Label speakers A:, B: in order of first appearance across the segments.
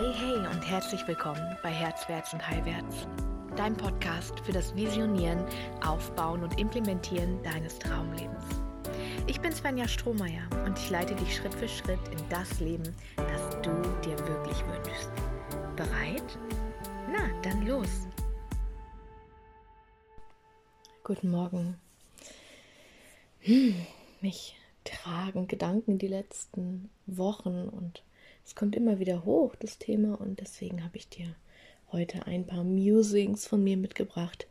A: Hey, hey und herzlich willkommen bei Herzwärts und Heilwärts, dein Podcast für das Visionieren, Aufbauen und Implementieren deines Traumlebens. Ich bin Svenja Strohmeier und ich leite dich Schritt für Schritt in das Leben, das du dir wirklich wünschst. Bereit? Na, dann los! Guten Morgen. Hm, mich tragen Gedanken die letzten Wochen und es kommt immer wieder hoch, das Thema, und deswegen habe ich dir heute ein paar Musings von mir mitgebracht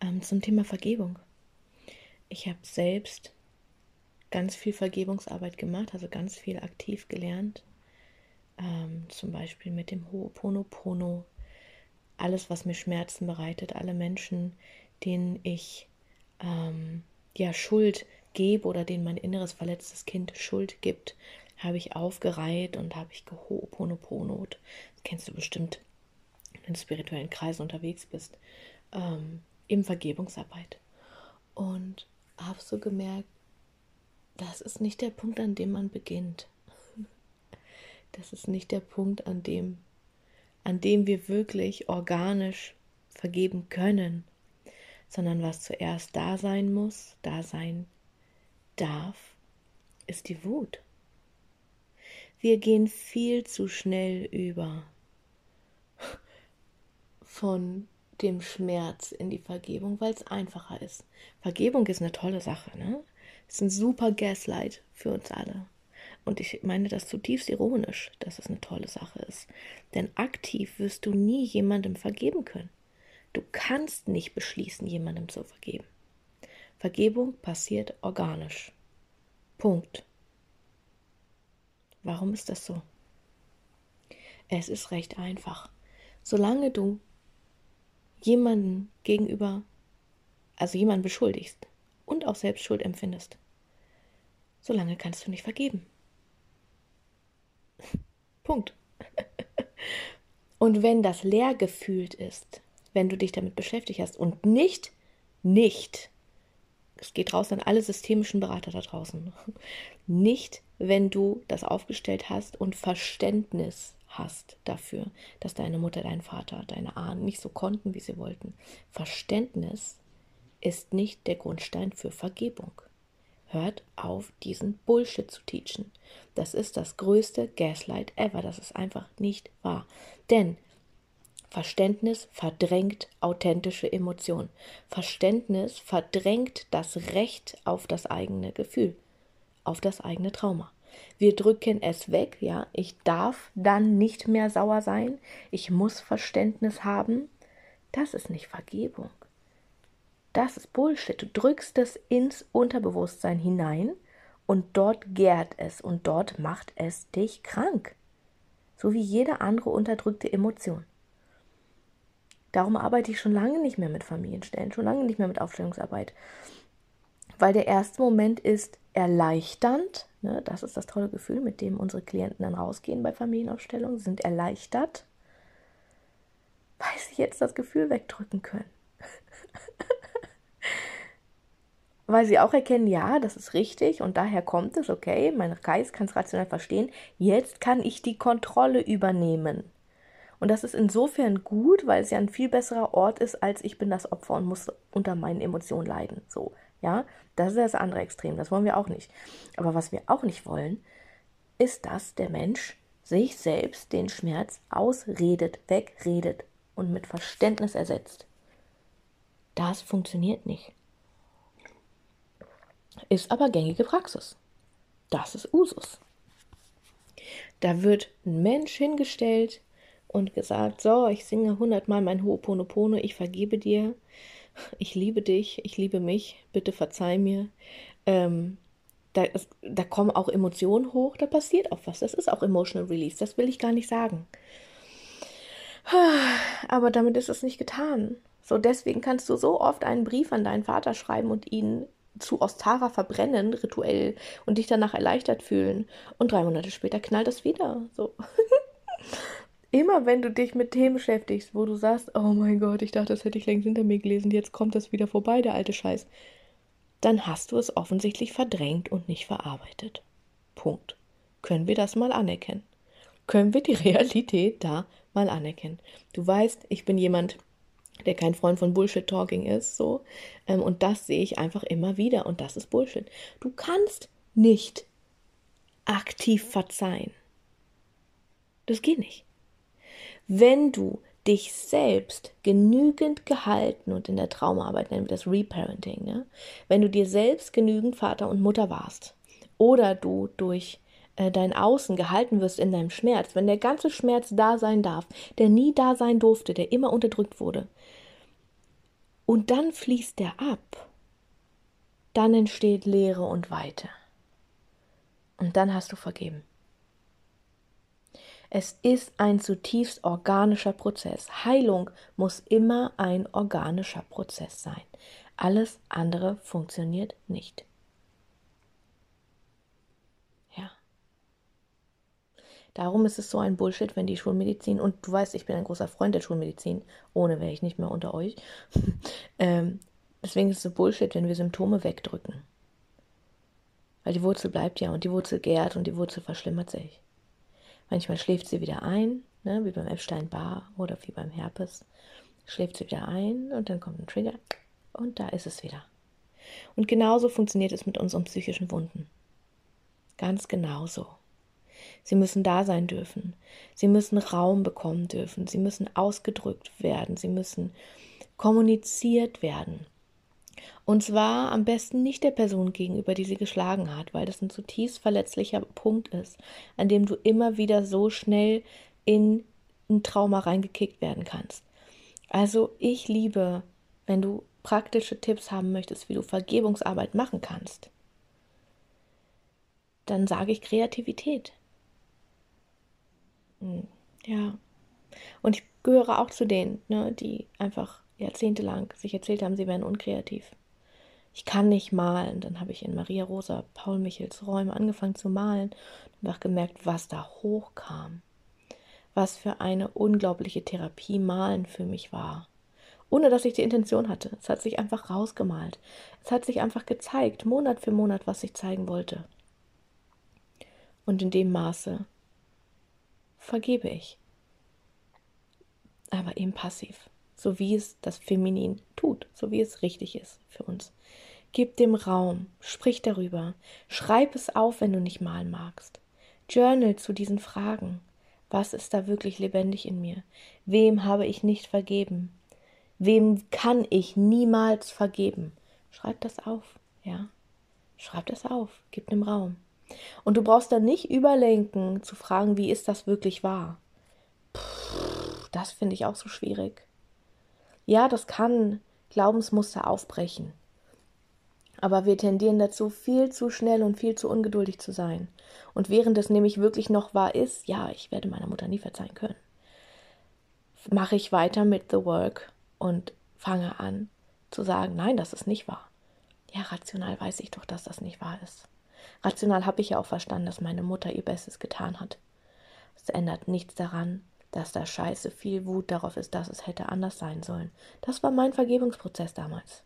A: ähm, zum Thema Vergebung. Ich habe selbst ganz viel Vergebungsarbeit gemacht, also ganz viel aktiv gelernt, ähm, zum Beispiel mit dem Ho'oponopono, alles, was mir Schmerzen bereitet, alle Menschen, denen ich ähm, ja Schuld gebe oder denen mein inneres verletztes Kind Schuld gibt, habe ich aufgereiht und habe ich gehoponoponot. Das kennst du bestimmt, wenn du in spirituellen Kreisen unterwegs bist, ähm, in Vergebungsarbeit. Und habe so gemerkt, das ist nicht der Punkt, an dem man beginnt. Das ist nicht der Punkt, an dem, an dem wir wirklich organisch vergeben können, sondern was zuerst da sein muss, da sein darf, ist die Wut. Wir gehen viel zu schnell über von dem Schmerz in die Vergebung, weil es einfacher ist. Vergebung ist eine tolle Sache, ne? Ist ein super Gaslight für uns alle. Und ich meine das zutiefst ironisch, dass es eine tolle Sache ist. Denn aktiv wirst du nie jemandem vergeben können. Du kannst nicht beschließen, jemandem zu vergeben. Vergebung passiert organisch. Punkt. Warum ist das so? Es ist recht einfach. Solange du jemanden gegenüber, also jemanden beschuldigst und auch selbst Schuld empfindest, solange kannst du nicht vergeben. Punkt. und wenn das leer gefühlt ist, wenn du dich damit beschäftigt hast und nicht, nicht es geht raus an alle systemischen Berater da draußen. Nicht, wenn du das aufgestellt hast und Verständnis hast dafür, dass deine Mutter, dein Vater, deine Ahnen nicht so konnten, wie sie wollten. Verständnis ist nicht der Grundstein für Vergebung. Hört auf, diesen Bullshit zu teachen. Das ist das größte Gaslight ever. Das ist einfach nicht wahr. Denn Verständnis verdrängt authentische Emotionen. Verständnis verdrängt das Recht auf das eigene Gefühl, auf das eigene Trauma. Wir drücken es weg, ja, ich darf dann nicht mehr sauer sein, ich muss Verständnis haben. Das ist nicht Vergebung. Das ist Bullshit. Du drückst es ins Unterbewusstsein hinein und dort gärt es und dort macht es dich krank. So wie jede andere unterdrückte Emotion. Darum arbeite ich schon lange nicht mehr mit Familienstellen, schon lange nicht mehr mit Aufstellungsarbeit. Weil der erste Moment ist erleichternd. Ne, das ist das tolle Gefühl, mit dem unsere Klienten dann rausgehen bei Familienaufstellungen. Sie sind erleichtert, weil sie jetzt das Gefühl wegdrücken können. weil sie auch erkennen, ja, das ist richtig und daher kommt es, okay, mein Geist kann es rational verstehen, jetzt kann ich die Kontrolle übernehmen. Und das ist insofern gut, weil es ja ein viel besserer Ort ist, als ich bin das Opfer und muss unter meinen Emotionen leiden. So, ja, das ist das andere Extrem. Das wollen wir auch nicht. Aber was wir auch nicht wollen, ist, dass der Mensch sich selbst den Schmerz ausredet, wegredet und mit Verständnis ersetzt. Das funktioniert nicht. Ist aber gängige Praxis. Das ist Usus. Da wird ein Mensch hingestellt, und gesagt, so, ich singe hundertmal mein Ho'oponopono, ich vergebe dir, ich liebe dich, ich liebe mich, bitte verzeih mir. Ähm, da, da kommen auch Emotionen hoch, da passiert auch was. Das ist auch Emotional Release, das will ich gar nicht sagen. Aber damit ist es nicht getan. So, deswegen kannst du so oft einen Brief an deinen Vater schreiben und ihn zu Ostara verbrennen, rituell, und dich danach erleichtert fühlen. Und drei Monate später knallt es wieder. So. immer wenn du dich mit Themen beschäftigst, wo du sagst, oh mein Gott, ich dachte, das hätte ich längst hinter mir gelesen, jetzt kommt das wieder vorbei, der alte Scheiß, dann hast du es offensichtlich verdrängt und nicht verarbeitet. Punkt. Können wir das mal anerkennen? können wir die Realität da mal anerkennen. Du weißt, ich bin jemand, der kein Freund von Bullshit-Talking ist, so. Ähm, und das sehe ich einfach immer wieder und das ist Bullshit. Du kannst nicht aktiv verzeihen. Das geht nicht. Wenn du dich selbst genügend gehalten und in der Traumaarbeit nennen wir das Reparenting, ne? wenn du dir selbst genügend Vater und Mutter warst oder du durch äh, dein Außen gehalten wirst in deinem Schmerz, wenn der ganze Schmerz da sein darf, der nie da sein durfte, der immer unterdrückt wurde, und dann fließt der ab, dann entsteht Leere und Weite. Und dann hast du vergeben. Es ist ein zutiefst organischer Prozess. Heilung muss immer ein organischer Prozess sein. Alles andere funktioniert nicht. Darum ist es so ein Bullshit, wenn die Schulmedizin, und du weißt, ich bin ein großer Freund der Schulmedizin, ohne wäre ich nicht mehr unter euch. ähm, deswegen ist es so Bullshit, wenn wir Symptome wegdrücken. Weil die Wurzel bleibt ja und die Wurzel gärt und die Wurzel verschlimmert sich. Manchmal schläft sie wieder ein, ne, wie beim Epstein-Barr oder wie beim Herpes. Schläft sie wieder ein und dann kommt ein Trigger und da ist es wieder. Und genauso funktioniert es mit unseren psychischen Wunden. Ganz genauso. Sie müssen da sein dürfen. Sie müssen Raum bekommen dürfen. Sie müssen ausgedrückt werden. Sie müssen kommuniziert werden. Und zwar am besten nicht der Person gegenüber, die sie geschlagen hat, weil das ein zutiefst verletzlicher Punkt ist, an dem du immer wieder so schnell in ein Trauma reingekickt werden kannst. Also ich liebe, wenn du praktische Tipps haben möchtest, wie du Vergebungsarbeit machen kannst, dann sage ich Kreativität. Hm, ja. Und ich gehöre auch zu denen, ne, die einfach jahrzehntelang sich erzählt haben, sie wären unkreativ. Ich kann nicht malen. Dann habe ich in Maria Rosa Paul Michels Räume angefangen zu malen und einfach gemerkt, was da hochkam. Was für eine unglaubliche Therapie Malen für mich war. Ohne dass ich die Intention hatte. Es hat sich einfach rausgemalt. Es hat sich einfach gezeigt, Monat für Monat, was ich zeigen wollte. Und in dem Maße, vergebe ich. Aber eben passiv, so wie es das Feminin tut, so wie es richtig ist für uns. Gib dem Raum, sprich darüber, schreib es auf, wenn du nicht malen magst. Journal zu diesen Fragen. Was ist da wirklich lebendig in mir? Wem habe ich nicht vergeben? Wem kann ich niemals vergeben? Schreib das auf, ja? Schreib das auf, gib dem Raum. Und du brauchst dann nicht überlenken, zu fragen, wie ist das wirklich wahr. Puh, das finde ich auch so schwierig. Ja, das kann Glaubensmuster aufbrechen. Aber wir tendieren dazu, viel zu schnell und viel zu ungeduldig zu sein. Und während es nämlich wirklich noch wahr ist, ja, ich werde meiner Mutter nie verzeihen können, mache ich weiter mit The Work und fange an zu sagen, nein, das ist nicht wahr. Ja, rational weiß ich doch, dass das nicht wahr ist. Rational habe ich ja auch verstanden, dass meine Mutter ihr Bestes getan hat. Es ändert nichts daran, dass da scheiße viel Wut darauf ist, dass es hätte anders sein sollen. Das war mein Vergebungsprozess damals.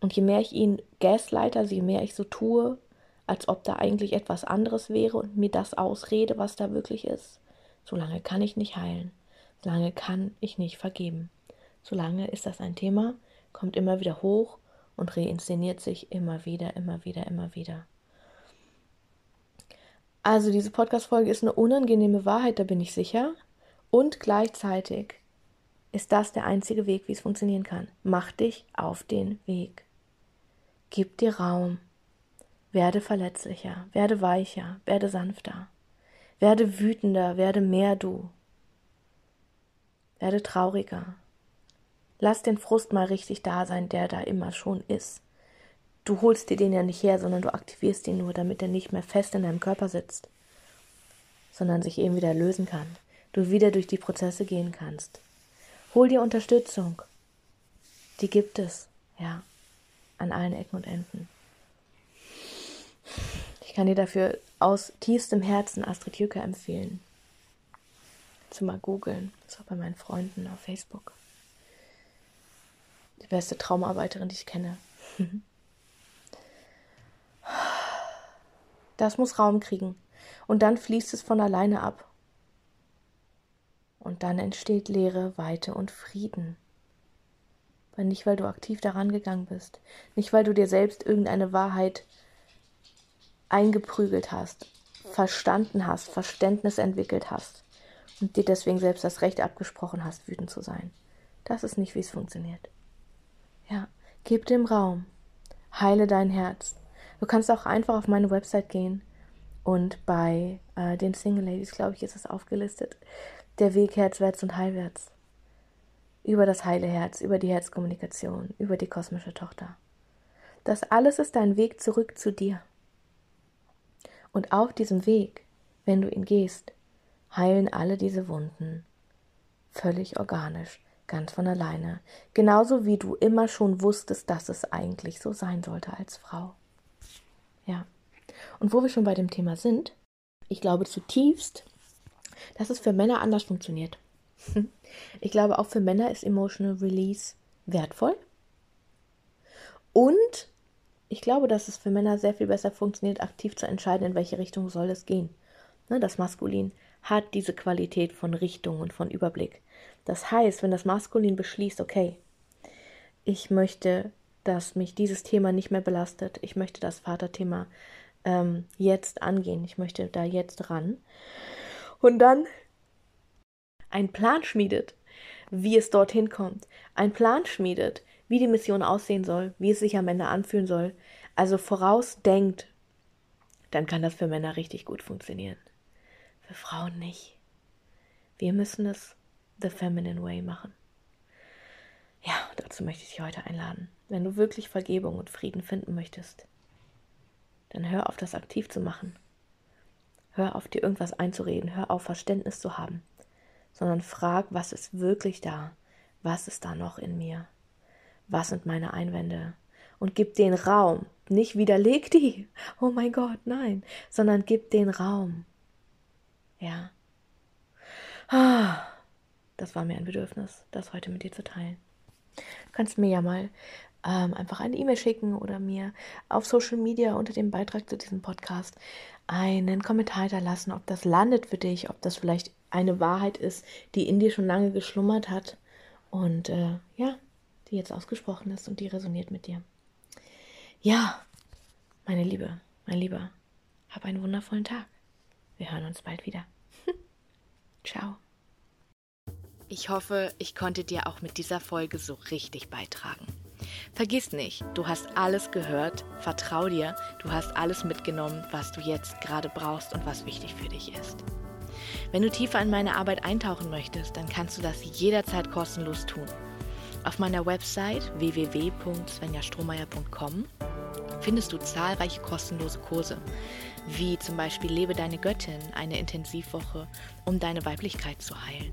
A: Und je mehr ich ihn gaslighter, je mehr ich so tue, als ob da eigentlich etwas anderes wäre und mir das ausrede, was da wirklich ist, solange kann ich nicht heilen, solange kann ich nicht vergeben. Solange ist das ein Thema, kommt immer wieder hoch und reinszeniert sich immer wieder, immer wieder, immer wieder. Also diese Podcast-Folge ist eine unangenehme Wahrheit, da bin ich sicher. Und gleichzeitig ist das der einzige Weg, wie es funktionieren kann. Mach dich auf den Weg. Gib dir Raum. Werde verletzlicher, werde weicher, werde sanfter. Werde wütender, werde mehr du. Werde trauriger. Lass den Frust mal richtig da sein, der da immer schon ist du holst dir den ja nicht her, sondern du aktivierst ihn nur, damit er nicht mehr fest in deinem Körper sitzt, sondern sich eben wieder lösen kann. Du wieder durch die Prozesse gehen kannst. Hol dir Unterstützung. Die gibt es, ja, an allen Ecken und Enden. Ich kann dir dafür aus tiefstem Herzen Astrid Jücke empfehlen. Zu mal googeln. Ist auch bei meinen Freunden auf Facebook. Die beste Traumarbeiterin, die ich kenne. Das muss Raum kriegen. Und dann fließt es von alleine ab. Und dann entsteht Leere, Weite und Frieden. Weil nicht, weil du aktiv daran gegangen bist, nicht, weil du dir selbst irgendeine Wahrheit eingeprügelt hast, verstanden hast, Verständnis entwickelt hast und dir deswegen selbst das Recht abgesprochen hast, wütend zu sein. Das ist nicht, wie es funktioniert. Ja, gib dem Raum, heile dein Herz. Du kannst auch einfach auf meine Website gehen und bei äh, den Single Ladies, glaube ich, ist es aufgelistet, der Weg herzwärts und heilwärts. Über das heile Herz, über die Herzkommunikation, über die kosmische Tochter. Das alles ist dein Weg zurück zu dir. Und auf diesem Weg, wenn du ihn gehst, heilen alle diese Wunden völlig organisch, ganz von alleine, genauso wie du immer schon wusstest, dass es eigentlich so sein sollte als Frau. Ja. Und wo wir schon bei dem Thema sind, ich glaube zutiefst, dass es für Männer anders funktioniert. Ich glaube, auch für Männer ist Emotional Release wertvoll. Und ich glaube, dass es für Männer sehr viel besser funktioniert, aktiv zu entscheiden, in welche Richtung soll es gehen. Ne, das Maskulin hat diese Qualität von Richtung und von Überblick. Das heißt, wenn das Maskulin beschließt, okay, ich möchte, dass mich dieses Thema nicht mehr belastet, ich möchte das Vaterthema ähm, jetzt angehen, ich möchte da jetzt ran und dann einen Plan schmiedet, wie es dorthin kommt, einen Plan schmiedet, wie die Mission aussehen soll, wie es sich am Ende anfühlen soll, also vorausdenkt, dann kann das für Männer richtig gut funktionieren. Für Frauen nicht. Wir müssen es the feminine way machen. Ja, dazu möchte ich dich heute einladen. Wenn du wirklich Vergebung und Frieden finden möchtest, dann hör auf, das aktiv zu machen. Hör auf, dir irgendwas einzureden. Hör auf, Verständnis zu haben. Sondern frag, was ist wirklich da? Was ist da noch in mir? was sind meine Einwände? Und gib den Raum. Nicht widerleg die. Oh mein Gott, nein. Sondern gib den Raum. Ja. Ah, das war mir ein Bedürfnis, das heute mit dir zu teilen. Du kannst mir ja mal ähm, einfach eine E-Mail schicken oder mir auf Social Media unter dem Beitrag zu diesem Podcast einen Kommentar hinterlassen, ob das landet für dich, ob das vielleicht eine Wahrheit ist, die in dir schon lange geschlummert hat. Und äh, ja, die jetzt ausgesprochen ist und die resoniert mit dir. Ja, meine Liebe, mein Lieber, hab einen wundervollen Tag. Wir hören uns bald wieder. Ciao.
B: Ich hoffe, ich konnte dir auch mit dieser Folge so richtig beitragen. Vergiss nicht, du hast alles gehört, vertrau dir, du hast alles mitgenommen, was du jetzt gerade brauchst und was wichtig für dich ist. Wenn du tiefer in meine Arbeit eintauchen möchtest, dann kannst du das jederzeit kostenlos tun. Auf meiner Website www.svenjastrohmeier.com findest du zahlreiche kostenlose Kurse, wie zum Beispiel Lebe deine Göttin, eine Intensivwoche, um deine Weiblichkeit zu heilen.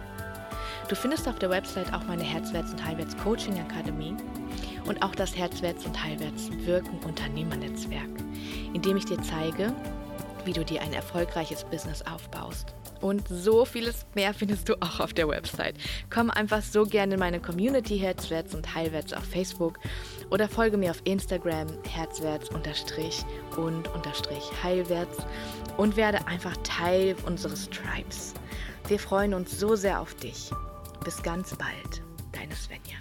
B: Du findest auf der Website auch meine Herzwärts- und Heilwärts-Coaching-Akademie und auch das Herzwärts- und Heilwärts-Wirken-Unternehmernetzwerk, in dem ich dir zeige, wie du dir ein erfolgreiches Business aufbaust. Und so vieles mehr findest du auch auf der Website. Komm einfach so gerne in meine Community Herzwärts und Heilwärts auf Facebook oder folge mir auf Instagram herzwärts unterstrich und unterstrich heilwärts und werde einfach Teil unseres Tribes. Wir freuen uns so sehr auf dich. Bis ganz bald, deine Svenja.